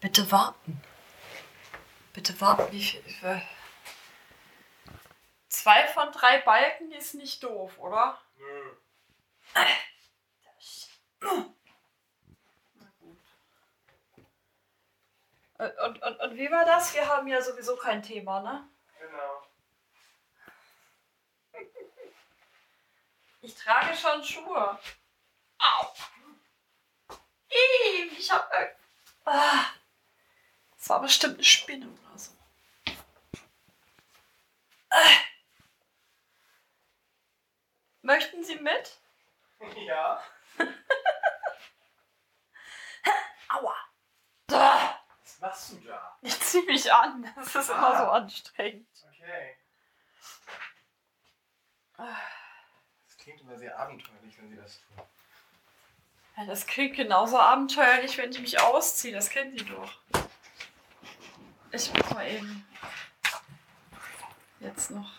Bitte warten. Bitte warten, wie viel. Äh, zwei von drei Balken ist nicht doof, oder? Nö. Na gut. Und, und, und, und wie war das? Wir haben ja sowieso kein Thema, ne? Genau. Ich trage schon Schuhe. Au! Ih, ich hab. Äh, ah, das war bestimmt eine Spinne oder so. Äh. Möchten Sie mit? Ja. Aua! Ah, Was machst du da? Ich zieh mich an. Das ist immer so anstrengend. Okay. Das klingt immer sehr abenteuerlich, wenn sie das tun. Ja, das klingt genauso abenteuerlich, wenn ich mich ausziehe. Das kennen Sie doch. Ich muss mal eben. Jetzt noch.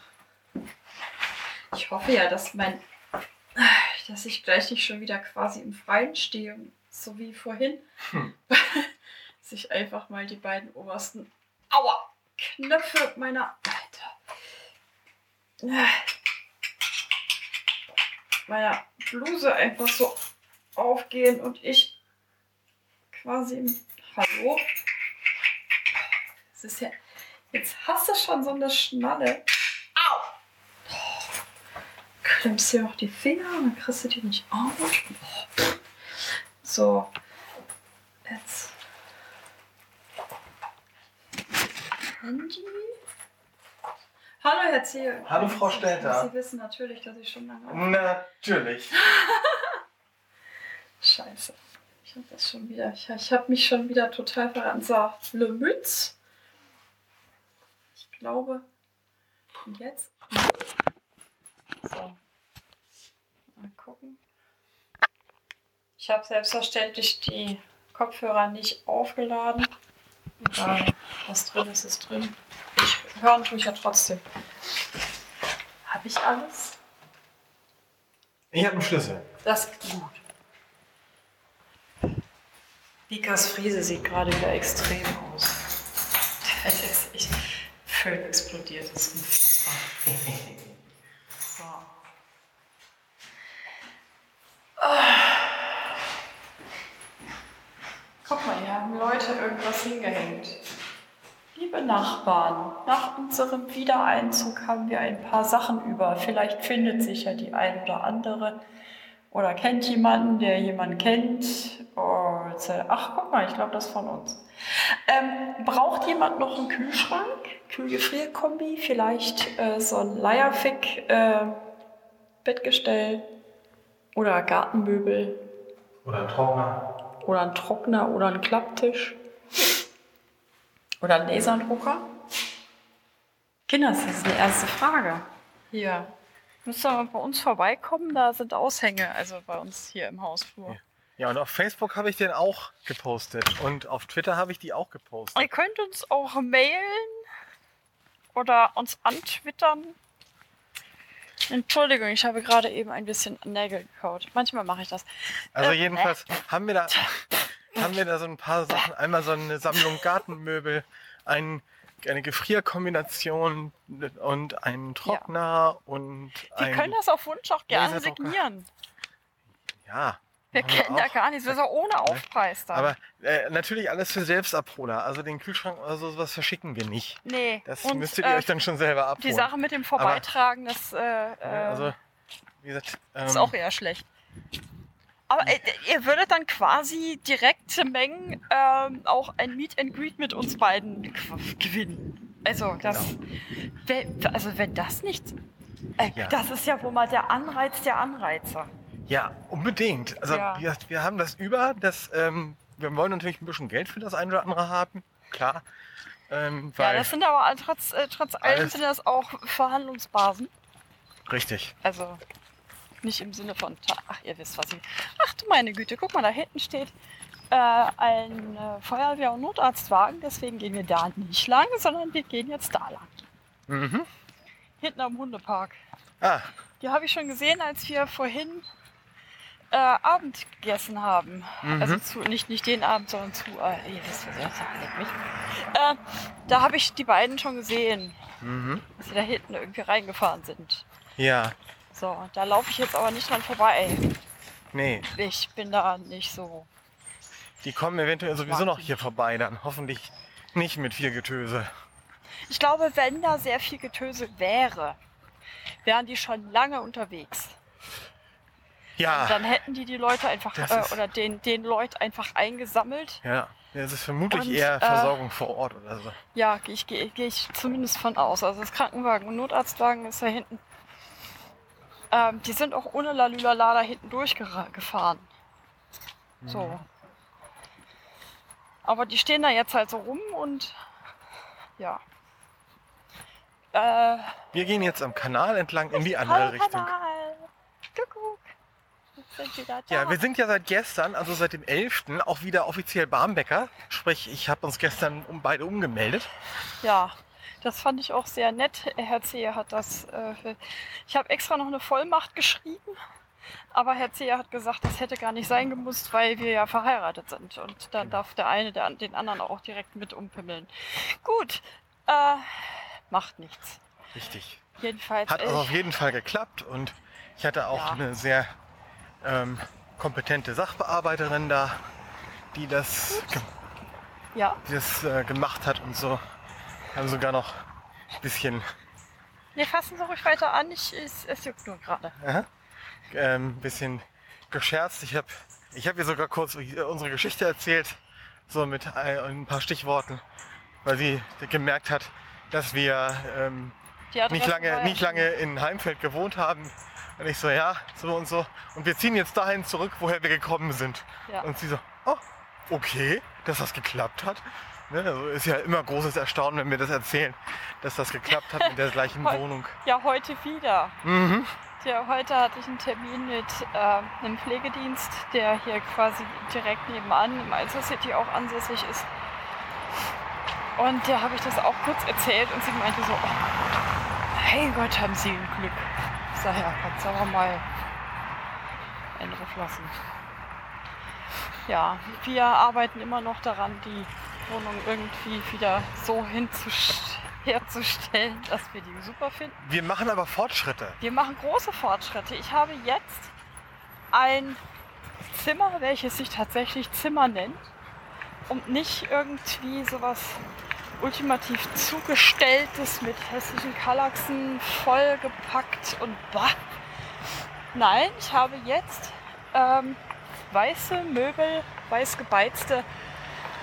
Ich hoffe ja, dass mein. dass ich gleich nicht schon wieder quasi im Freien stehe, so wie vorhin. Hm. dass ich einfach mal die beiden obersten. Aua! Knöpfe meiner. Alter. Meiner Bluse einfach so aufgehen und ich quasi im Hallo. Das ist ja. Jetzt hast du schon so eine Schnalle. Au! Klemmst dir auch die Finger und dann kriegst du die nicht auf. So. Jetzt. Handy. Hallo, Herr Zehe. Hallo, Frau Stelter. Sie wissen natürlich, dass ich schon lange Natürlich. Scheiße. Ich habe das schon wieder. Ich, ich habe mich schon wieder total verraten. So, Le Mütz. Glaube. Und jetzt? So. Mal gucken. Ich habe selbstverständlich die Kopfhörer nicht aufgeladen. Egal, was drin ist, ist drin. Ich hören tue ich ja trotzdem. Habe ich alles? Ich habe einen Schlüssel. Das ist gut. Bikas Friese sieht gerade wieder extrem aus. Völlig explodiert. Das ist unfassbar. So. Ah. Guck mal, hier haben Leute irgendwas hingehängt. Liebe Nachbarn, nach unserem Wiedereinzug haben wir ein paar Sachen über. Vielleicht findet sich ja die ein oder andere oder kennt jemanden, der jemanden kennt. Und, ach, guck mal, ich glaube, das ist von uns. Ähm, braucht jemand noch einen Kühlschrank? Kühlgefrierkombi? Vielleicht äh, so ein Leierfick äh, Bettgestell oder Gartenmöbel Oder ein Trockner. oder ein Trockner oder ein Klapptisch oder ein Laserdrucker? Kinder, das ist eine erste Frage. Hier. Müsst ihr mal bei uns vorbeikommen, da sind Aushänge, also bei uns hier im Hausflur. Ja, und auf Facebook habe ich den auch gepostet. Und auf Twitter habe ich die auch gepostet. Ihr könnt uns auch mailen oder uns antwittern. Entschuldigung, ich habe gerade eben ein bisschen Nägel gekaut. Manchmal mache ich das. Also Äh, jedenfalls haben wir da haben wir da so ein paar Sachen. Einmal so eine Sammlung Gartenmöbel, ein, eine Gefrierkombination und einen Trockner und Wir ein... können das auf Wunsch auch gerne signieren. Ja. Wir wir kennen ja auch. gar nichts. Wir sind ohne Aufpreis da. Aber äh, natürlich alles für Selbstabholer. Also den Kühlschrank oder so was verschicken wir nicht. nee. Das Und, müsstet ihr äh, euch dann schon selber abholen. Die Sache mit dem Vorbeitragen, das äh, Ja, äh, also, wie gesagt, ähm, ist auch eher schlecht. Aber äh, ihr würdet dann quasi direkte Mengen ähm, auch ein Meet and Greet mit uns beiden gewinnen. Also das, Genau. wer- also wenn das nicht, äh, Ja. das ist ja wohl mal der Anreiz der Anreizer. Ja, unbedingt. Also Ja. gesagt, wir haben das über. Das, ähm, wir wollen natürlich ein bisschen Geld für das eine oder andere haben. Klar. Ähm, Ja, das sind aber trotz, äh, trotz allem sind das auch Verhandlungsbasen. richtig. Also nicht im Sinne von, ach ihr wisst was ich. Ach du meine Güte, guck mal, da hinten steht äh, ein äh, Feuerwehr- und Notarztwagen. Deswegen gehen wir da nicht lang, sondern wir gehen jetzt da lang. Mhm. Hinten am Hundepark. Ah, Die habe ich schon gesehen, als wir vorhin äh, Abend gegessen haben. Also zu, nicht, nicht den Abend, sondern zu. Äh, das, das, mich. Äh, da habe ich die beiden schon gesehen, Mhm. dass sie da hinten irgendwie reingefahren sind. Ja, So, da laufe ich jetzt aber nicht dran vorbei. nee. Ich bin da nicht so. Die kommen eventuell sowieso noch hier vorbei dann. Hoffentlich nicht mit viel Getöse. Ich glaube, wenn da sehr viel Getöse wäre, wären die schon lange unterwegs. Ja, Dann hätten die die Leute einfach äh, oder den, den Leut einfach eingesammelt. ja. Das ist vermutlich Und, eher äh, Versorgung vor Ort oder so. Ja, gehe ich, geh, geh ich zumindest von aus. Also das Krankenwagen und Notarztwagen ist da hinten. Ähm, die sind auch ohne Lalülala da hinten durchgefahren. So. Mhm. Aber die stehen da jetzt halt so rum und ja. Äh, Wir gehen jetzt am Kanal entlang in die andere Richtung. Kanal. Sind wir da. Ja, wir sind ja seit gestern, also seit dem 11. auch wieder offiziell Barmbäcker. Sprich, ich habe uns gestern um beide umgemeldet. Ja, das fand ich auch sehr nett. Herr Zehe hat das. Äh, ich habe extra noch eine Vollmacht geschrieben, aber Herr Zehe hat gesagt, das hätte gar nicht sein gemusst, weil wir ja verheiratet sind. Und dann darf der eine der, den anderen auch direkt mit umpimmeln. Gut, äh, macht nichts. Richtig. Jedenfalls. Hat äh, also auf jeden Fall geklappt und ich hatte auch Ja. eine sehr ähm, kompetente Sachbearbeiterin da, die das, ja, die das äh, gemacht hat und so. Haben sogar noch ein bisschen nee, fassen Sie ruhig weiter an. Ich, es, es juckt nur gerade. Aha. Ähm, bisschen gescherzt. Ich habe ich hab ihr sogar kurz unsere Geschichte erzählt, so mit ein, ein paar Stichworten, weil sie gemerkt hat, dass wir ähm, nicht, lange, nicht lange in Heimfeld gewohnt haben. Und ich so, ja, so und so. Und wir ziehen jetzt dahin zurück, woher wir gekommen sind. Ja. Und sie so, oh, okay, dass das geklappt hat. Ne, also ist ja immer großes Erstaunen, wenn wir das erzählen, dass das geklappt hat mit der gleichen Wohnung. Ja, heute wieder. Mhm. Ja, heute hatte ich einen Termin mit äh, einem Pflegedienst, der hier quasi direkt nebenan im Alster City auch ansässig ist. Und der habe ich das auch kurz erzählt und sie meinte so, oh, hey Gott, haben Sie Glück. Ja, kannst du aber mal einen drauf lassen. Ja, wir arbeiten immer noch daran, die Wohnung irgendwie wieder so herzustellen, dass wir die super finden. Wir machen aber Fortschritte. Wir machen große Fortschritte. Ich habe jetzt ein Zimmer, welches sich tatsächlich Zimmer nennt und nicht irgendwie sowas ultimativ zugestelltes mit hässlichen Kallaxen vollgepackt und bah. Nein, ich habe jetzt ähm, weiße Möbel, weiß gebeizte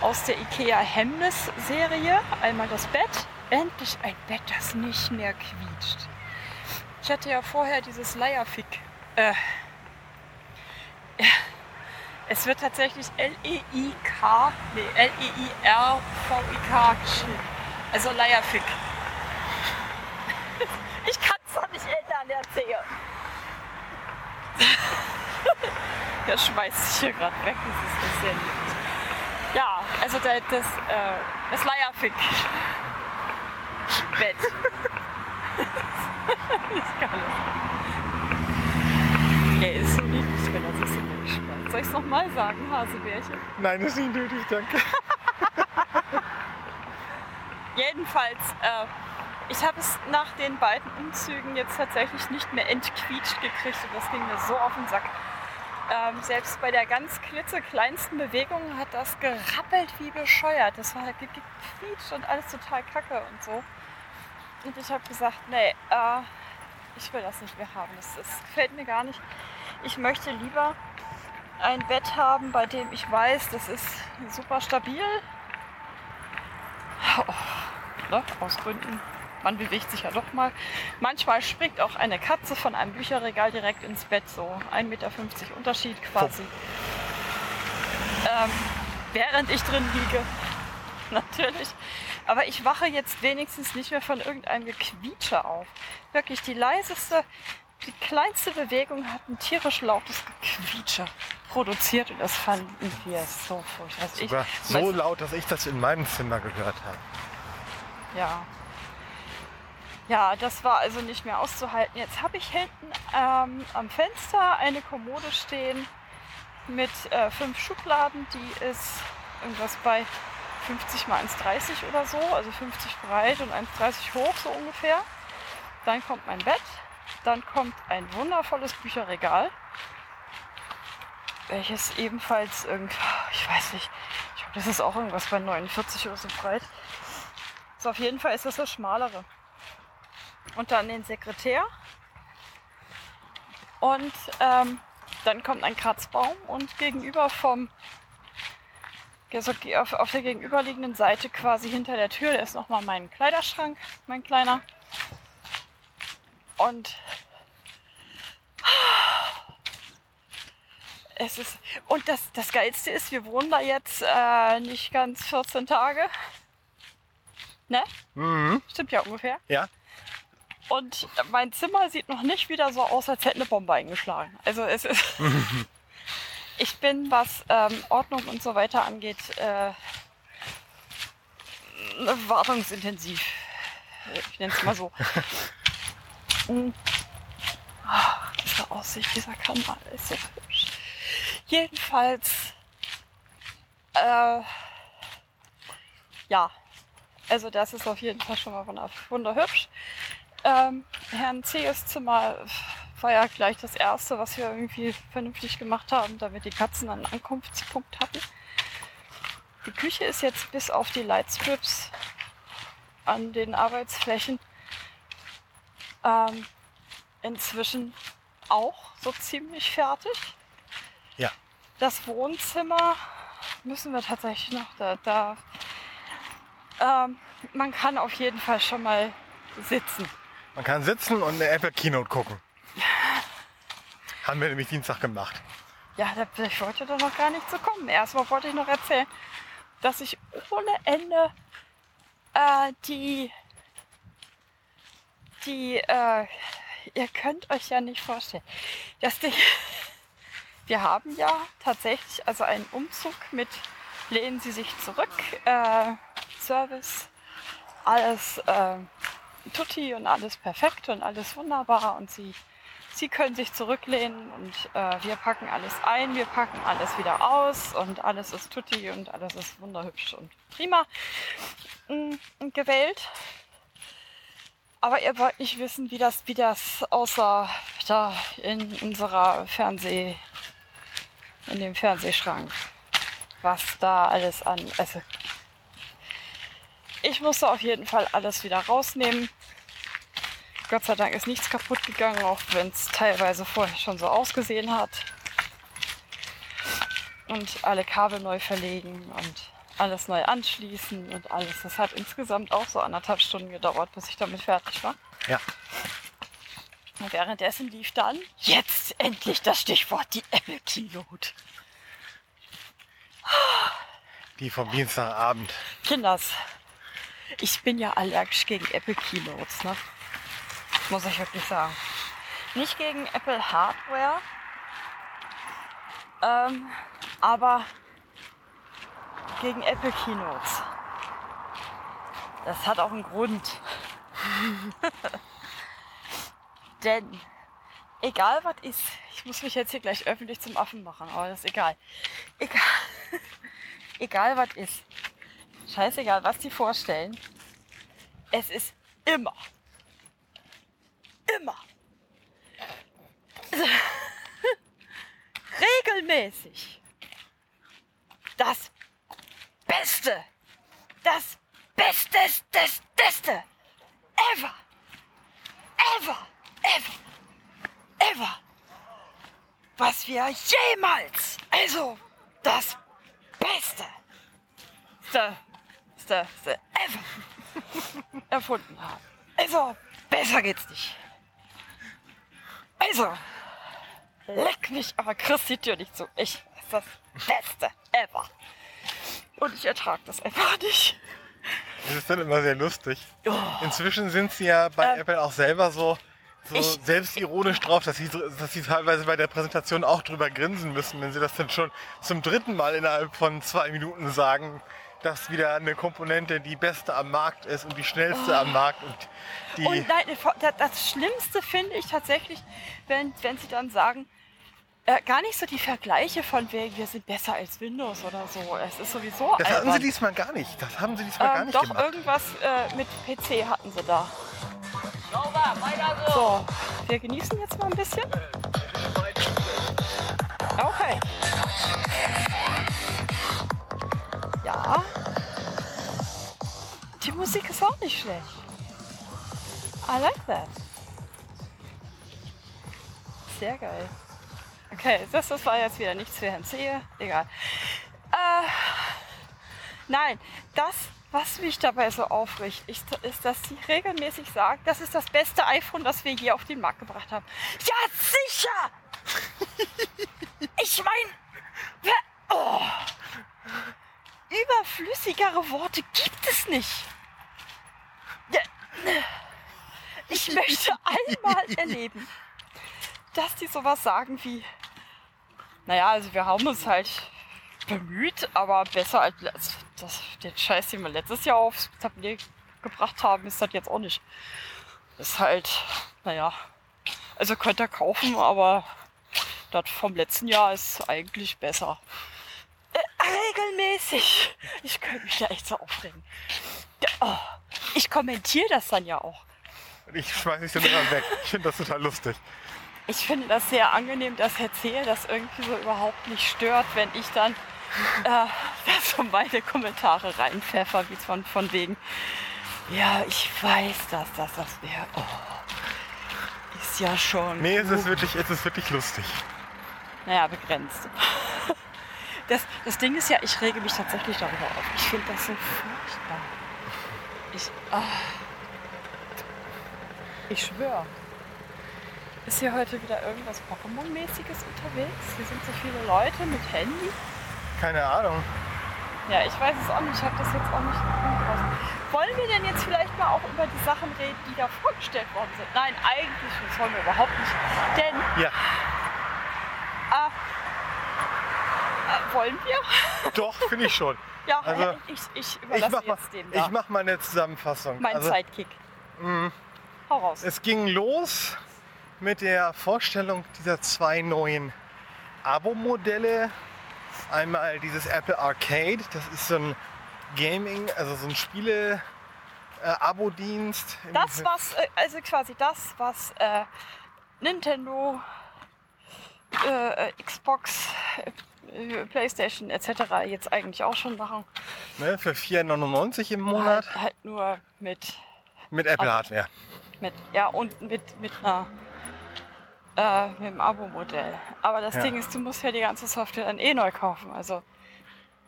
aus der IKEA Hemnes Serie. Einmal das Bett. Endlich ein Bett, das nicht mehr quietscht. Ich hatte ja vorher dieses Leierfick. Äh, es wird tatsächlich L-E-I-K, nee, L-E-I-R-V-I-K geschrieben. Also Leierfick. Ich kann es doch nicht ändern, erzählen. Der schmeißt sich hier gerade weg, das ist das sehr lieb. Ja, also das, das, äh, das Leierfick. Bett. ich kann es. Er ist so niedlich, wenn er sich so wegschmeißt. Soll ich es nochmal sagen, Hasebärchen? Nein, das ist nicht nötig, danke. Jedenfalls, äh, ich habe es nach den beiden Umzügen jetzt tatsächlich nicht mehr entquietscht gekriegt und das ging mir so auf den Sack. Ähm, selbst bei der ganz klitzekleinsten Bewegung hat das gerappelt wie bescheuert. Das war halt ge- gequietscht und alles total kacke und so. Und ich habe gesagt, nee, äh, ich will das nicht mehr haben. Das, das gefällt mir gar nicht. Ich möchte lieber ein Bett haben, bei dem ich weiß, das ist super stabil. Ne? Aus Gründen. Man bewegt sich ja doch mal. Manchmal springt auch eine Katze von einem Bücherregal direkt ins Bett. So 1,50 Meter Unterschied quasi. Ähm, während ich drin liege. Natürlich. Aber ich wache jetzt wenigstens nicht mehr von irgendeinem Gequietsche auf. Wirklich, die leiseste, die kleinste Bewegung hat ein tierisch lautes Gequietsche produziert und das fanden wir so furchtbar. Also ich, Sogar so laut, dass ich das in meinem Zimmer gehört habe. Ja. Ja, das war also nicht mehr auszuhalten. Jetzt habe ich hinten ähm, am Fenster eine Kommode stehen mit äh, fünf Schubladen. Die ist irgendwas bei 50 mal 1,30 oder so, also 50 breit und 1,30 hoch so ungefähr. Dann kommt mein Bett, dann kommt ein wundervolles Bücherregal, welches ebenfalls irgendwie, ich weiß nicht, ich glaube, das ist auch irgendwas bei 49 oder so breit. So, auf jeden Fall ist das das schmalere. Und dann den Sekretär. Und ähm, dann kommt ein Kratzbaum und gegenüber vom auf, auf der gegenüberliegenden Seite quasi hinter der Tür, da ist nochmal mein Kleiderschrank, mein kleiner. Und es ist und das, das Geilste ist, wir wohnen da jetzt äh, nicht ganz 14 Tage. Ne? Mhm. Stimmt ja ungefähr. Ja. Und mein Zimmer sieht noch nicht wieder so aus, als hätte eine Bombe eingeschlagen. Also es ist. ich bin, was ähm, Ordnung und so weiter angeht, äh, wartungsintensiv. Ich nenne es mal so. mm. oh, diese Aussicht, dieser Kanal ist so hübsch. Jedenfalls, äh, ja, also das ist auf jeden Fall schon mal wunderhübsch. Ähm, Herrn C.'s Zimmer war ja gleich das erste, was wir irgendwie vernünftig gemacht haben, da wir die Katzen einen Ankunftspunkt hatten. Die Küche ist jetzt bis auf die Lightstrips an den Arbeitsflächen ähm, inzwischen auch so ziemlich fertig. Ja. Das Wohnzimmer müssen wir tatsächlich noch da. da ähm, man kann auf jeden Fall schon mal sitzen. Man kann sitzen und eine Apple Keynote gucken. Haben wir nämlich Dienstag gemacht. Ja, ich wollte da noch gar nicht zu kommen. Erstmal wollte ich noch erzählen, dass ich ohne Ende äh, die, die, äh, ihr könnt euch ja nicht vorstellen, dass die, wir haben ja tatsächlich also einen Umzug mit lehnen Sie sich zurück, äh, Service, alles äh, tutti und alles perfekt und alles wunderbar und Sie Sie können sich zurücklehnen und äh, wir packen alles ein, wir packen alles wieder aus und alles ist tutti und alles ist wunderhübsch und prima mm, gewählt. Aber ihr wollt nicht wissen, wie das, wie das aussah da in unserer Fernseh, in dem Fernsehschrank. Was da alles an. Also ich musste auf jeden Fall alles wieder rausnehmen. Gott sei Dank ist nichts kaputt gegangen, auch wenn es teilweise vorher schon so ausgesehen hat. Und alle Kabel neu verlegen und alles neu anschließen und alles. Das hat insgesamt auch so anderthalb Stunden gedauert, bis ich damit fertig war. Ja. Und währenddessen lief dann jetzt endlich das Stichwort die Apple Keynote. Die vom Dienstagabend. Kinders, ich bin ja allergisch gegen Apple Keynotes, ne? Muss ich wirklich sagen. Nicht gegen Apple Hardware, ähm, aber gegen Apple Keynotes. Das hat auch einen Grund. Denn egal was ist, ich muss mich jetzt hier gleich öffentlich zum Affen machen, aber das ist egal. Egal, egal was ist. Scheißegal, was die vorstellen. Es ist immer immer regelmäßig das Beste, das Besteste, Beste. Ever, ever, ever, ever, was wir jemals, also das Beste, the, the, the ever. Erfunden haben. Also besser geht's nicht. Also, leck mich, aber kriegst die Tür nicht zu. Ich, das ist das Beste ever. Und ich ertrage das einfach nicht. Das ist dann immer sehr lustig. Oh. Inzwischen sind sie ja bei Ähm, Apple auch selber so, so ich- selbstironisch drauf, dass sie, dass sie teilweise bei der Präsentation auch drüber grinsen müssen, wenn sie das dann schon zum dritten Mal innerhalb von zwei Minuten sagen, dass wieder eine Komponente die beste am Markt ist und die schnellste am Markt und die. Und nein, das- das Schlimmste finde ich tatsächlich, wenn, wenn sie dann sagen, äh, gar nicht so die Vergleiche von wegen, wir sind besser als Windows oder so. Es ist sowieso das hatten sie albern. diesmal gar nicht. Das haben sie diesmal gar ähm, nicht doch, gemacht. irgendwas äh, mit PC hatten sie da. So, wir genießen jetzt mal ein bisschen. Okay. Ja. Die Musik ist auch nicht schlecht. I like that. Sehr geil. Okay, das, das war jetzt wieder nichts für Herrn Zehe. Egal. Äh, nein, das, was mich dabei so aufregt, ist, ist, dass sie regelmäßig sagt, das ist das beste iPhone, das wir je auf den Markt gebracht haben. Ja, sicher! ich meine, oh, überflüssigere Worte gibt es nicht. Ich möchte einmal erleben, dass die sowas sagen wie, naja, also wir haben uns halt bemüht, aber besser als als das, den Scheiß, den wir letztes Jahr aufs Tablet gebracht haben, ist das jetzt auch nicht. Ist halt, naja, also könnt ihr kaufen, aber das vom letzten Jahr ist eigentlich besser. Äh, regelmäßig. Ich könnte mich da echt so aufregen. Oh, ich kommentiere das dann ja auch. Ich schmeiß dich dann immer weg. Ich finde das total lustig. Ich finde das sehr angenehm, dass Herr Zehe das irgendwie so überhaupt nicht stört, wenn ich dann äh, so meine Kommentare reinpfeffer, wie von, von wegen, ja, ich weiß, dass das das wäre. Oh, ist ja schon. Nee, es gut. ist wirklich, es ist wirklich lustig. Naja, begrenzt. Das, das Ding ist ja, ich rege mich tatsächlich darüber auf. Ich finde das so furchtbar. Ich. ah. Ich schwöre. Ist hier heute wieder irgendwas Pokémon-mäßiges unterwegs? Hier sind so viele Leute mit Handy. Keine Ahnung. Ja, ich weiß es auch nicht. Ich habe das jetzt auch nicht draußen. Wollen wir denn jetzt vielleicht mal auch über die Sachen reden, die da vorgestellt worden sind? Nein, eigentlich das wollen wir überhaupt nicht. Denn Ja, Ah. Äh, wollen wir? doch, finde ich schon. Ja, Also, ich, ich Ich überlasse mal, jetzt dem da. ich mach mal eine Zusammenfassung. mein Also, Sidekick. Hau raus. es ging los mit der Vorstellung dieser zwei neuen Abo-Modelle. Einmal dieses Apple Arcade, das ist so ein Gaming, also so ein Spiele-Abo-Dienst. Das, was, äh, also quasi das, was äh, Nintendo, äh, äh, Xbox, äh, Playstation etc. jetzt eigentlich auch schon machen. ne, für 4,99 im Monat Halt, halt nur mit, mit Apple Hardware. mit, ja, und mit, mit einer äh, mit dem Abo-Modell. Aber das Ja. Ding ist, du musst ja die ganze Software dann eh neu kaufen. Also,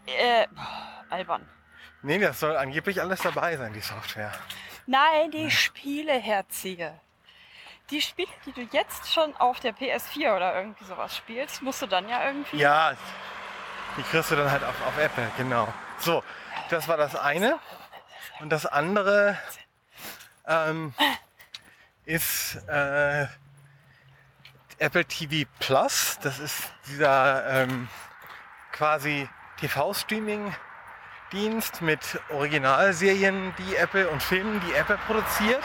äh, boah, albern. Nee, das soll angeblich alles dabei sein, die Software. Nein, die Spiele herziehe. Die Spiele, die du jetzt schon auf der PS4 oder irgendwie sowas spielst, musst du dann ja irgendwie. Ja, die kriegst du dann halt auf, auf Apple, genau. So, das war das eine. Und das andere ähm, ist äh, Apple TV Plus. Das ist dieser ähm, quasi TV-Streaming-Dienst mit Originalserien, die Apple und Filmen, die Apple produziert.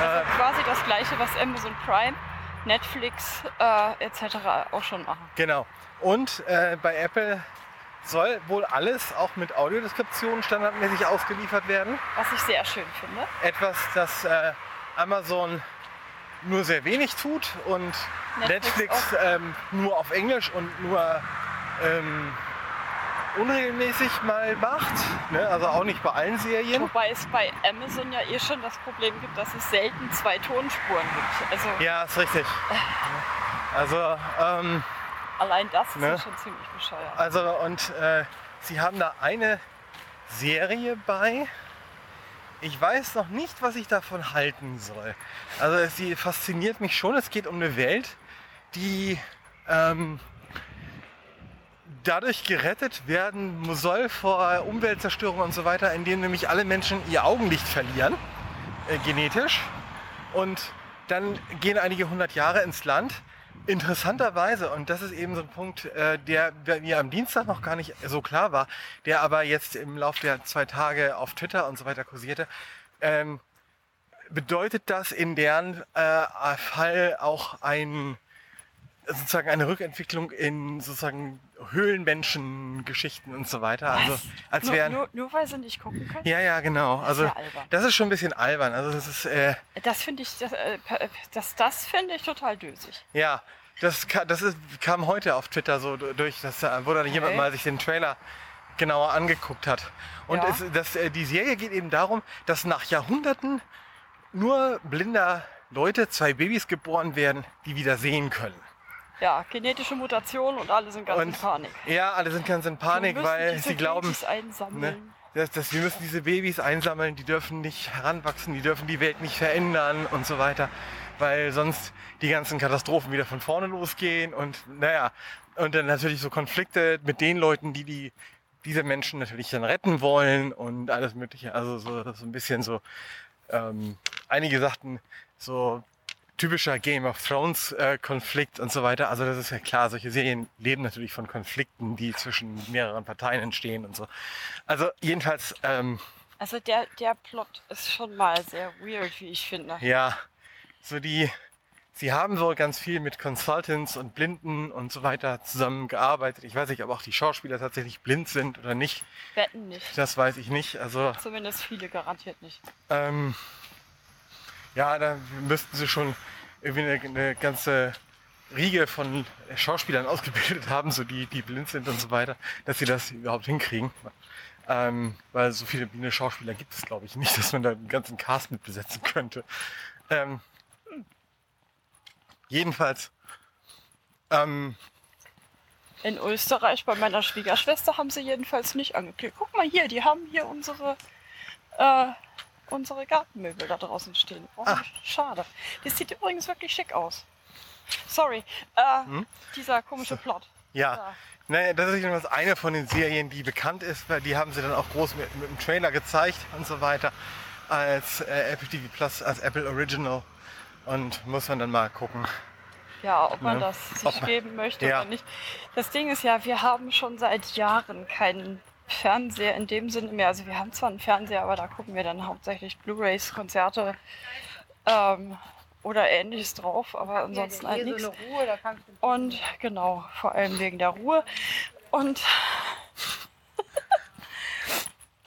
Also quasi das gleiche, was Amazon Prime, Netflix äh, etc. auch schon machen. Genau. Und äh, bei Apple soll wohl alles auch mit Audiodeskription standardmäßig ausgeliefert werden. Was ich sehr schön finde. Etwas, das äh, Amazon nur sehr wenig tut und Netflix Netflix, ähm, nur auf Englisch und nur ähm, unregelmäßig mal macht. Ne? Also auch nicht bei allen Serien. Wobei es bei Amazon ja eh schon das Problem gibt, dass es selten zwei Tonspuren gibt. Also Ja, ist richtig. Also, ähm, allein das ist Ne? ja schon ziemlich bescheuert. Also und äh, sie haben da eine Serie bei. Ich weiß noch nicht, was ich davon halten soll. Also sie fasziniert mich schon. Es geht um eine Welt, die ähm, dadurch gerettet werden soll vor Umweltzerstörung und so weiter, indem nämlich alle Menschen ihr Augenlicht verlieren, äh, genetisch. Und dann gehen einige hundert Jahre ins Land, interessanterweise, und das ist eben so ein Punkt, äh, der mir am Dienstag noch gar nicht so klar war, der aber jetzt im Laufe der zwei Tage auf Twitter und so weiter kursierte, ähm, bedeutet das in deren äh, Fall auch ein sozusagen eine Rückentwicklung in sozusagen Höhlenmenschen-Geschichten und so weiter. Also als nur, wären nur, nur weil sie nicht gucken können? ja ja genau. Das ist Also ja das ist schon ein bisschen albern. Also das ist äh, Das finde ich, das, äh, das, das finde ich total dösig. Ja, das, das ist, kam heute auf Twitter so du- durch, dass, äh, wo dann jemand mal sich den Trailer genauer angeguckt hat. Und Ja. es, das, äh, die Serie geht eben darum, dass nach Jahrhunderten nur blinder Leute, zwei Babys geboren werden, die wieder sehen können. Ja, genetische Mutation und alle sind ganz in Und Panik. ja, alle sind ganz in Panik, weil diese sie glauben, ne, dass, dass wir müssen diese Babys einsammeln, die dürfen nicht heranwachsen, die dürfen die Welt nicht verändern und so weiter, weil sonst die ganzen Katastrophen wieder von vorne losgehen und naja, und dann natürlich so Konflikte mit den Leuten, die die diese Menschen natürlich dann retten wollen und alles mögliche, also so, so ein bisschen so, ähm, einige sagten so typischer Game of Thrones äh, Konflikt und so weiter. Also das ist ja klar, solche Serien leben natürlich von Konflikten, die zwischen mehreren Parteien entstehen und so. Also jedenfalls, ähm, Also der, der Plot ist schon mal sehr weird, wie ich finde. ja, so die, sie haben wohl ganz viel mit Consultants und Blinden und so weiter zusammengearbeitet. Ich weiß nicht, ob auch die Schauspieler tatsächlich blind sind oder nicht. Wetten nicht. Das weiß ich nicht. Also Zumindest viele garantiert nicht. Ähm, ja, da müssten sie schon irgendwie eine, eine ganze Riege von Schauspielern ausgebildet haben, so die, die blind sind und so weiter, dass sie das überhaupt hinkriegen. Ähm, weil so viele blinde Schauspieler gibt es, glaube ich, nicht, dass man da den ganzen Cast mit besetzen könnte. Ähm, jedenfalls, ähm, In Österreich bei meiner Schwiegerschwester haben sie jedenfalls nicht angeklickt. Guck mal hier, die haben hier unsere, äh, unsere Gartenmöbel da draußen stehen. Oh, Ah. schade. Das sieht übrigens wirklich schick aus. Sorry, äh, Hm? dieser komische Plot. ja, Ja. Naja, das ist jedenfalls eine von den Serien, die bekannt ist, weil die haben sie dann auch groß mit, mit dem Trailer gezeigt und so weiter als äh, Apple TV Plus, als Apple Original und muss man dann mal gucken. Ja, ob man Ne? das sich man- geben möchte Ja. oder nicht. Das Ding ist ja, wir haben schon seit Jahren keinen Fernseher in dem Sinne mehr. Also wir haben zwar einen Fernseher, aber da gucken wir dann hauptsächlich Blu-rays, Konzerte ähm, oder ähnliches drauf, aber ansonsten halt nichts. Ruhe, da kannst du Und genau, vor allem wegen der Ruhe. Und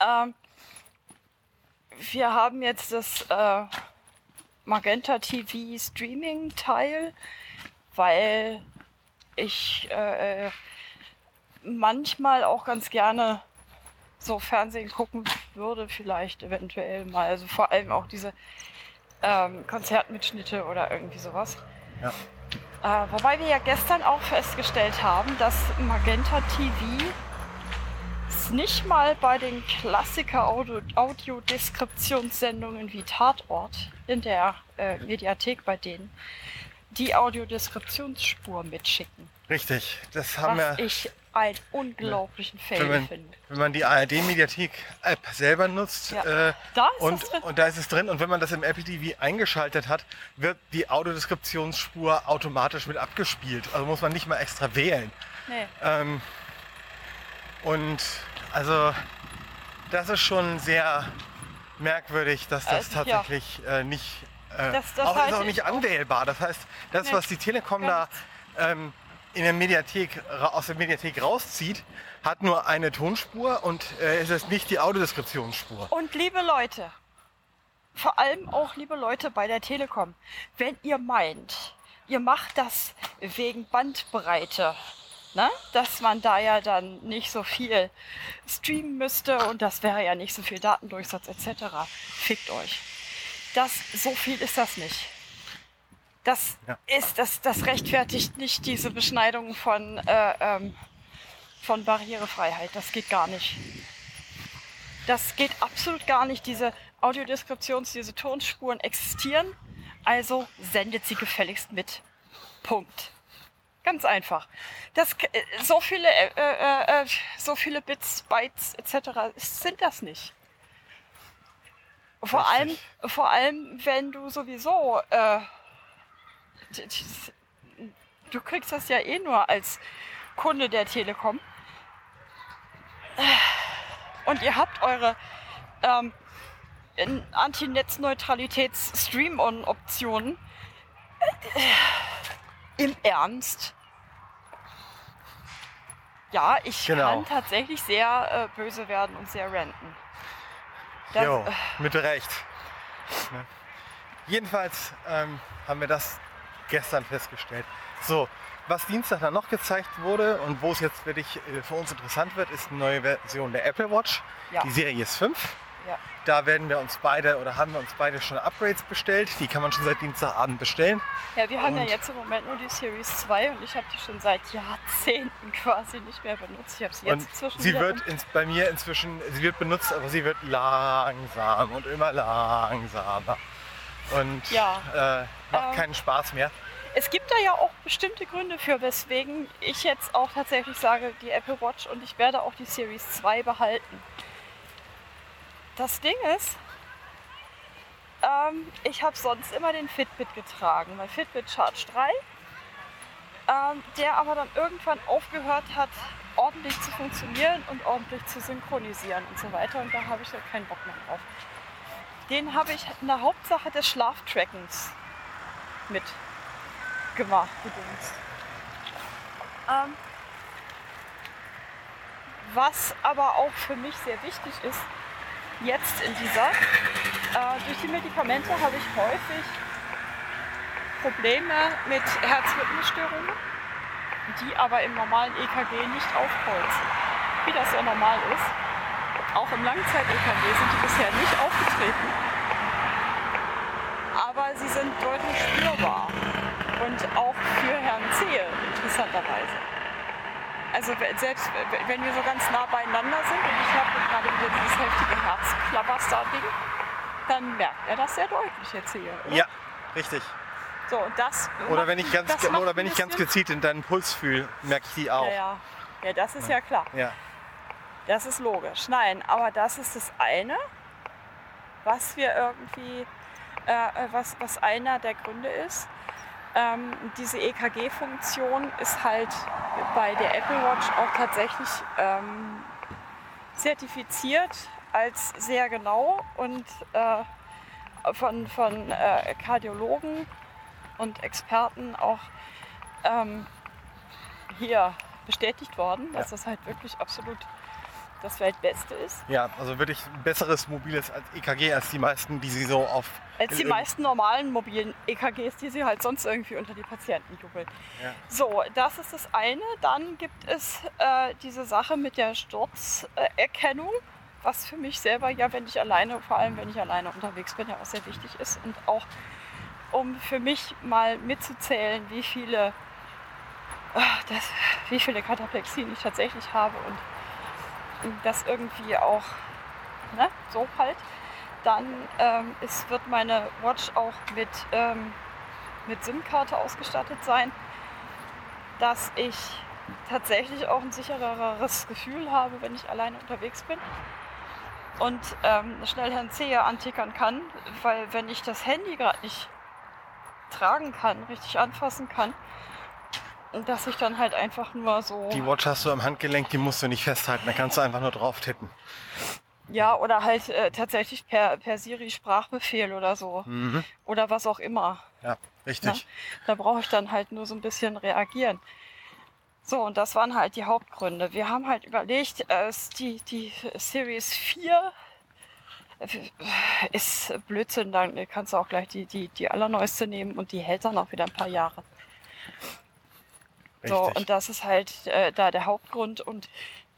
ähm, wir haben jetzt das äh, Magenta TV Streaming Teil, weil ich äh, manchmal auch ganz gerne so Fernsehen gucken würde, vielleicht eventuell mal. Also vor allem auch diese ähm, Konzertmitschnitte oder irgendwie sowas. Ja. Äh, wobei wir ja gestern auch festgestellt haben, dass Magenta TV es nicht mal bei den Klassiker-Audio- Audiodeskriptionssendungen wie Tatort in der äh, Mediathek bei denen die Audiodeskriptionsspur mitschicken. Richtig, das haben Was wir, ich einen unglaublichen wenn Fail man, finde. wenn man die ARD-Mediathek-App selber nutzt Ja. äh, Da und, und da ist es drin und wenn man das im Apple TV eingeschaltet hat, wird die Audiodeskriptionsspur automatisch mit abgespielt. Also muss man nicht mal extra wählen. Nee. Ähm, und also das ist schon sehr merkwürdig, dass das Also, ja. tatsächlich äh, nicht äh, Das- das auch, ist auch ich nicht anwählbar. Das heißt, das, Nee, was die Telekom da ähm, in der Mediathek aus der Mediathek rauszieht, hat nur eine Tonspur und äh, es ist nicht die Audiodeskriptionsspur. Und liebe Leute, vor allem auch liebe Leute bei der Telekom, wenn ihr meint, ihr macht das wegen Bandbreite, ne? dass man da ja dann nicht so viel streamen müsste und das wäre ja nicht so viel Datendurchsatz etc. Fickt euch. Das, so viel ist das nicht. Das Ja. ist, das, das rechtfertigt nicht diese Beschneidung von, äh, ähm, von Barrierefreiheit. Das geht gar nicht. Das geht absolut gar nicht. Diese Audiodeskriptions-, diese Tonspuren existieren. Also sendet sie gefälligst mit. Punkt. Ganz einfach. Das, äh, so, viele, äh, äh, äh, so viele Bits, Bytes etc. sind das nicht. Vor allem, vor allem, wenn du sowieso äh, du kriegst das ja eh nur als Kunde der Telekom. Und ihr habt eure ähm, Anti-Netzneutralitäts-Stream-On-Optionen. Im Ernst? Ja, ich Genau. kann tatsächlich sehr äh, böse werden und sehr ranten. Das, Jo, äh, mit Recht. Ne? Jedenfalls ähm, haben wir das gestern festgestellt. So, was Dienstag dann noch gezeigt wurde und wo es jetzt wirklich äh, für uns interessant wird, ist eine neue Version der Apple Watch, Ja. die Series 5. ja. Da werden wir uns beide oder haben wir uns beide schon Upgrades bestellt. Die kann man schon seit Dienstagabend bestellen. ja, wir haben ja Und- jetzt im Moment nur die Series 2 und ich habe die schon seit Jahrzehnten quasi nicht mehr benutzt. Ich habe sie jetzt Und inzwischen sie wird ins, bei mir inzwischen, sie wird benutzt, aber sie wird langsam und immer langsamer. Und Ja. äh, macht Ähm, keinen Spaß mehr. Es gibt da ja auch bestimmte Gründe für, weswegen ich jetzt auch tatsächlich sage, die Apple Watch und ich werde auch die Series 2 behalten. Das Ding ist, ähm, ich habe sonst immer den Fitbit getragen, mein Fitbit Charge 3, ähm, der aber dann irgendwann aufgehört hat, ordentlich zu funktionieren und ordentlich zu synchronisieren und so weiter und da habe ich halt keinen Bock mehr drauf. Den habe ich in der Hauptsache des Schlaftrackens mit gemacht, gedingst. Ähm, was aber auch für mich sehr wichtig ist, jetzt in dieser, äh, durch die Medikamente habe ich häufig Probleme mit Herzrhythmusstörungen, die aber im normalen EKG nicht aufkreuzen, wie das ja normal ist. Auch im Langzeit-EKG sind die bisher nicht aufgetreten, aber sie sind deutlich spürbar und auch für Herrn Zehe interessanterweise. Also selbst we- wenn wir so ganz nah beieinander sind und ich habe gerade wieder dieses heftige Herzklapperstar-Ding, dann merkt er das sehr deutlich jetzt hier. Oder? Ja, richtig. So, und das Oder wenn ich ganz, oder wenn ich ganz gezielt in deinen Puls fühle, merke ich die auch. Ja, ja. ja, das ist ja klar. Ja. Das ist logisch. Nein, aber das ist das eine, was wir irgendwie, äh, äh, was, was einer der Gründe ist. Ähm, diese EKG-Funktion ist halt bei der Apple Watch auch tatsächlich ähm, zertifiziert als sehr genau und äh, von, von äh, Kardiologen und Experten auch ähm, hier bestätigt worden, dass das halt wirklich absolut das Weltbeste ist. ja, also wirklich ein besseres mobiles als EKG als die meisten, die sie so auf. Als die meisten normalen mobilen EKGs, die sie halt sonst irgendwie unter die Patienten jubeln. Ja. So, das ist das eine. Dann gibt es äh, diese Sache mit der Sturzerkennung, was für mich selber ja, wenn ich alleine, vor allem wenn ich alleine unterwegs bin, ja auch sehr wichtig ist. Und auch um für mich mal mitzuzählen, wie viele, ah, das, wie viele Kataplexien ich tatsächlich habe und das irgendwie auch ne, so halt. Dann ähm, ist, wird meine Watch auch mit, ähm, mit SIM-Karte ausgestattet sein, dass ich tatsächlich auch ein sichereres Gefühl habe, wenn ich alleine unterwegs bin und ähm, schnell Herrn Zehe antickern kann, weil wenn ich das Handy gerade nicht tragen kann, richtig anfassen kann, dass ich dann halt einfach nur so Die Watch hast du am Handgelenk, die musst du nicht festhalten, da kannst du einfach nur drauf tippen. Ja oder halt äh, tatsächlich per, per Siri Sprachbefehl oder so Mhm. oder was auch immer. Ja, richtig. Da brauche ich dann halt nur so ein bisschen reagieren. So, und das waren halt die Hauptgründe. Wir haben halt überlegt, äh, die, die Series 4 äh, ist Blödsinn, dann kannst du auch gleich die, die, die allerneueste nehmen und die hält dann auch wieder ein paar Jahre. So, Richtig. und das ist halt äh, da der Hauptgrund. Und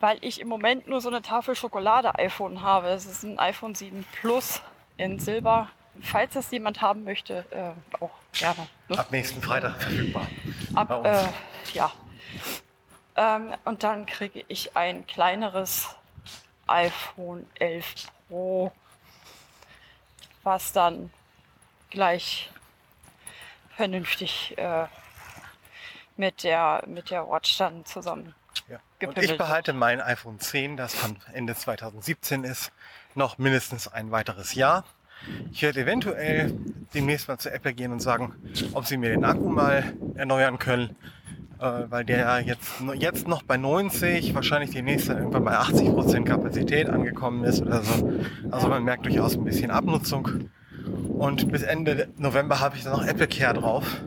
weil ich im Moment nur so eine Tafel Schokolade-iPhone habe, es ist ein iPhone 7 Plus in Silber. Falls das jemand haben möchte, äh, auch gerne. Ne? Ab nächsten Freitag verfügbar. Ab, äh, ja. Ähm, und dann kriege ich ein kleineres iPhone 11 Pro, was dann gleich vernünftig äh, mit, der, mit der Watch dann zusammen. Ja. Und ich behalte mein iPhone 10, das von Ende 2017 ist, noch mindestens ein weiteres Jahr. Ich werde eventuell demnächst mal zu Apple gehen und sagen, ob sie mir den Akku mal erneuern können. äh, weil der jetzt, jetzt noch bei 90, wahrscheinlich demnächst dann irgendwann bei 80 Prozent Kapazität angekommen ist oder so. Also man merkt durchaus ein bisschen Abnutzung. Und bis Ende November habe ich dann noch Apple Care drauf.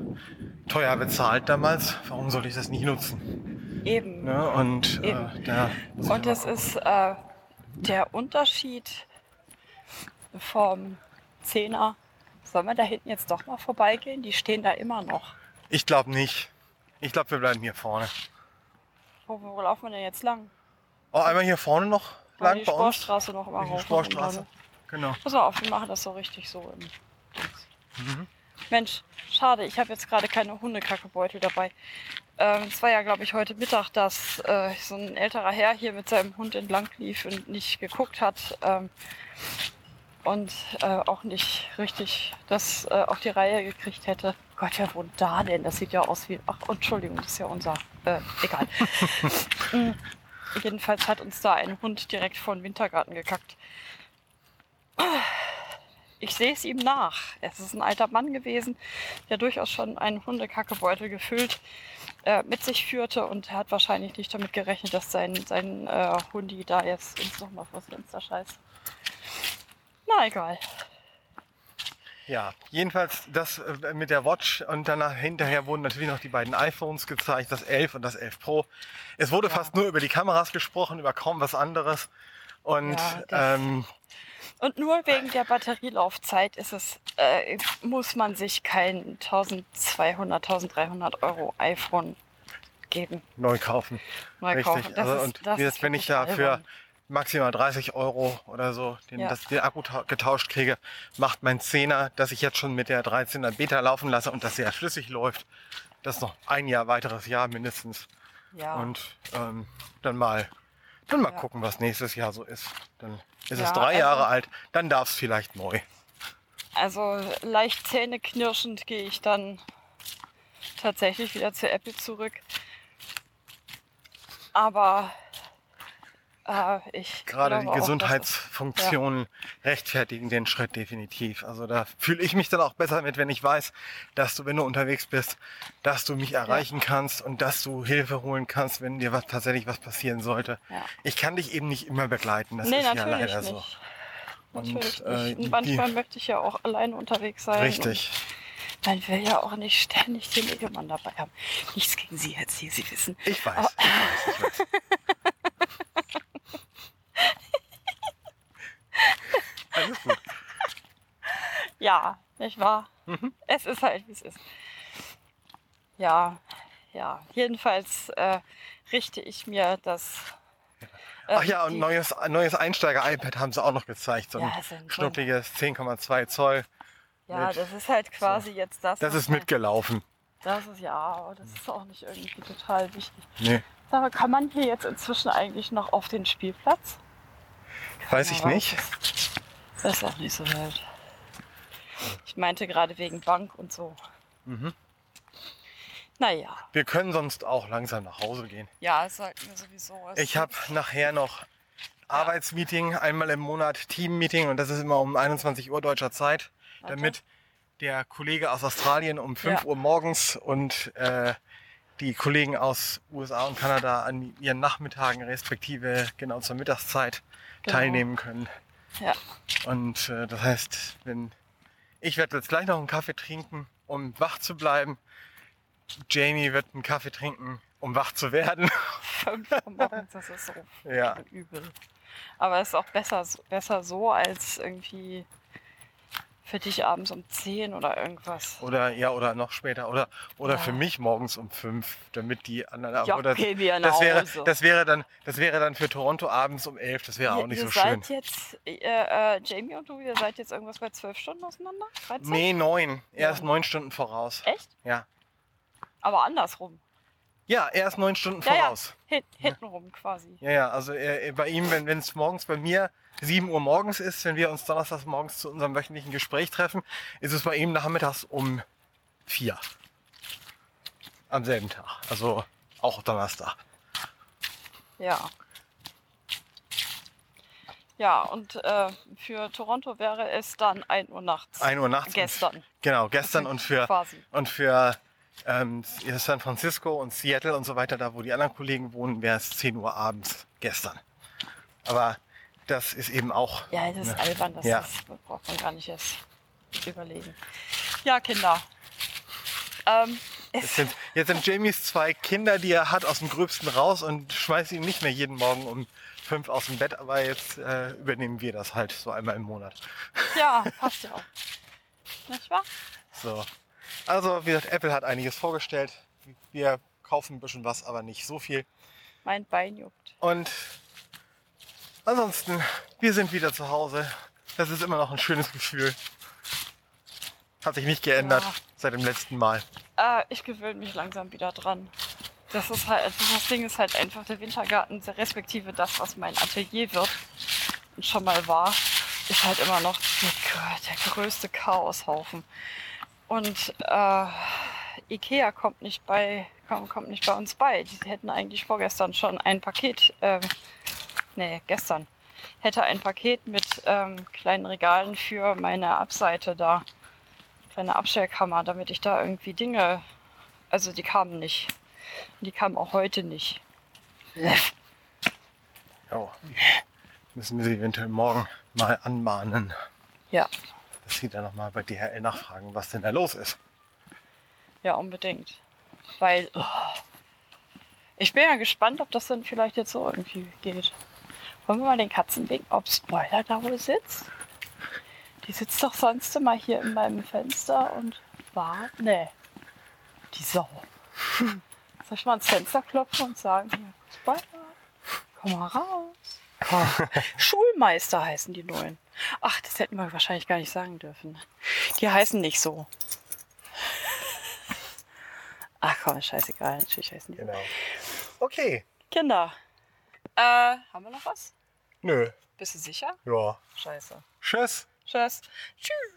Teuer bezahlt damals. Warum sollte ich das nicht nutzen? Eben. Ne? Und, äh, Eben. muss ich Und es ist äh, der Unterschied vom Zehner. Sollen wir da hinten jetzt doch mal vorbeigehen? Die stehen da immer noch. Ich glaube nicht. Ich glaube, wir bleiben hier vorne. Wo, wo laufen wir denn jetzt lang? Oh, einmal hier vorne noch lang die bei uns. Sportstraße noch immer rauf. Sportstraße. Genau. Pass auf, wir machen das so richtig so. Mhm. Mensch, schade, ich habe jetzt gerade keine Hundekackebeutel dabei. Ähm, es war ja, glaube ich, heute Mittag, dass äh, so ein älterer Herr hier mit seinem Hund entlang lief und nicht geguckt hat ähm, und äh, auch nicht richtig das äh, auf die Reihe gekriegt hätte. Gott, wer wohnt da denn? Das sieht ja aus wie. Ach, Entschuldigung, das ist ja unser. Äh, egal. Mm, Jedenfalls hat uns da ein Hund direkt vor den Wintergarten gekackt. Ich sehe es ihm nach. Es ist ein alter Mann gewesen, der durchaus schon einen Hundekackebeutel gefüllt äh, mit sich führte und er hat wahrscheinlich nicht damit gerechnet, dass sein, sein äh, Hundi da jetzt uns nochmal vors Fenster scheißt. Na egal. Ja, jedenfalls das äh, mit der Watch und danach hinterher wurden natürlich noch die beiden iPhones gezeigt, das 11 und das 11 Pro. Es wurde Ja. fast nur über die Kameras gesprochen, über kaum was anderes. Und Ja, ähm, Und nur wegen der Batterielaufzeit ist es, äh, muss man sich kein 1200, 1300 Euro iPhone geben. neu kaufen. Neu Richtig. kaufen. Das also, ist- und das das, wenn ich da für maximal 30 Euro oder so den, Ja. das, den Akku tau- getauscht kriege, macht mein 10er, das ich jetzt schon mit der 13er Beta laufen lasse und das sehr flüssig läuft, das noch ein Jahr, weiteres Jahr mindestens. Ja. Und ähm, dann mal, dann mal Ja. gucken, was nächstes Jahr so ist. Dann ist es Ja, drei also- Jahre alt, dann darf es vielleicht neu. Also leicht zähneknirschend gehe ich dann tatsächlich wieder zu Apple zurück. Aber äh, ich Gerade die Gesundheitsfunktionen rechtfertigen den Schritt definitiv. Also da fühle ich mich dann auch besser mit, wenn ich weiß, dass du, wenn du unterwegs bist, dass du mich erreichen kannst und dass du Hilfe holen kannst, wenn dir was tatsächlich was passieren sollte. Ja. Ich kann dich eben nicht immer begleiten, das nee, ist ja leider nicht. so. Und, Natürlich äh, nicht. die- Und manchmal möchte ich ja auch alleine unterwegs sein. Richtig. Man will ja auch nicht ständig den Ehemann dabei haben. Nichts gegen Sie, Herr Ziel, Sie wissen. Ich weiß, Aber- ich weiß, ich weiß. Alles gut. Ja, nicht wahr? Mhm. Es ist halt, wie es ist. Ja, ja. Jedenfalls äh, richte ich mir das. äh, Ach ja, und die- neues, neues Einsteiger-iPad haben sie auch noch gezeigt. So ein Ja, so schnuckliges 10,2 Zoll. Ja, mit- das ist halt quasi jetzt das. Das ist mitgelaufen. Das ist ja, aber das ist auch nicht irgendwie total wichtig. Nee, mal, kann man hier jetzt inzwischen eigentlich noch auf den Spielplatz? weiß ich nicht. Das ist auch nicht so wild. Ich meinte gerade wegen Bank und so. Mhm. Naja, Wir können sonst auch langsam nach Hause gehen. ja, es sollten wir sowieso. Es Ich habe nachher noch Arbeitsmeeting, einmal im Monat Teammeeting und das ist immer um 21 Uhr deutscher Zeit, Warte. damit der Kollege aus Australien um 5 Ja. Uhr morgens und äh, die Kollegen aus USA und Kanada an ihren Nachmittagen respektive genau zur Mittagszeit Genau. teilnehmen können. Ja. Und äh, das heißt, wenn ich werde jetzt gleich noch einen Kaffee trinken, um wach zu bleiben. Jamie wird einen Kaffee trinken, um wach zu werden. fünf Uhr morgens, das ist so Ja. übel. Aber es ist auch besser, besser so als irgendwie für dich abends um 10 oder irgendwas. Oder ja, oder noch später. Oder, oder Ja. für mich morgens um fünf, damit die anderen. Ja, wir nach das, wäre, das, wäre dann, das wäre dann für Toronto abends um elf. Das wäre auch nicht so schön. seid jetzt, äh, äh, Jamie und du, ihr seid jetzt irgendwas bei 12 Stunden auseinander? 13? Nee, neun. Er ist Ja. neun Stunden voraus. Echt? Ja. Aber andersrum. Ja, er ist neun Stunden Ja, ja, voraus. hin, hintenrum quasi. Ja, ja, also er, bei ihm, wenn es morgens bei mir 7 Uhr morgens ist, wenn wir uns donnerstags morgens zu unserem wöchentlichen Gespräch treffen, ist es bei ihm nachmittags um 4. Am selben Tag. Also auch Donnerstag. Ja. Ja, und äh, für Toronto wäre es dann 1 Uhr nachts. 1 Uhr nachts. und- Gestern. Genau, gestern und für, Quasi. und für ähm, San Francisco und Seattle und so weiter, da wo die anderen Kollegen wohnen, wäre es 10 Uhr abends gestern. Aber das ist eben auch. Ja, das ist ne? albern, das Ja. ist, braucht man gar nicht erst überlegen. Ja, Kinder. Ähm, Jetzt sind, jetzt sind Jamies zwei Kinder, die er hat, aus dem Gröbsten raus und schmeißt ihn nicht mehr jeden Morgen um fünf aus dem Bett, aber jetzt äh, übernehmen wir das halt so einmal im Monat. ja, passt ja auch. Nicht wahr? So. Also, wie gesagt, Apple hat einiges vorgestellt. Wir kaufen ein bisschen was, aber nicht so viel. Mein Bein juckt. Und ansonsten, wir sind wieder zu Hause. Das ist immer noch ein schönes Gefühl. Hat sich nicht geändert Ja. seit dem letzten Mal. Äh, ich gewöhne mich langsam wieder dran. Das ist halt, das Ding ist halt einfach der Wintergarten, respektive das, was mein Atelier wird und schon mal war, ist halt immer noch der, der größte Chaoshaufen. Und äh, Ikea kommt nicht bei, kommt, nicht bei uns bei. Die hätten eigentlich vorgestern schon ein Paket, ähm, nee, gestern, hätte ein Paket mit ähm, kleinen Regalen für meine Abseite da kleine Abstellkammer, damit ich da irgendwie Dinge. Also die kamen nicht. Die kamen auch heute nicht. Jo. Müssen wir sie eventuell morgen mal anmahnen, Ja, dass sie dann nochmal bei DHL nachfragen, was denn da los ist. ja, unbedingt. Weil oh, ich bin ja gespannt, ob das dann vielleicht jetzt so irgendwie geht. Wollen wir mal den Katzenweg, ob Spoiler da wohl sitzt? Die sitzt doch sonst immer hier in meinem Fenster und war. Nee. Die Sau. Soll ich mal ans Fenster klopfen und sagen, hier, Spoiler, komm mal raus. Oh, Schulmeister heißen die neuen. Ach, das hätten wir wahrscheinlich gar nicht sagen dürfen. Die heißen nicht so. Ach komm, scheißegal. Natürlich heißen die. Genau. Okay. Kinder. Äh, haben wir noch was? Nö. Bist du sicher? Ja. Scheiße. Tschüss. Tschüss. Tschüss.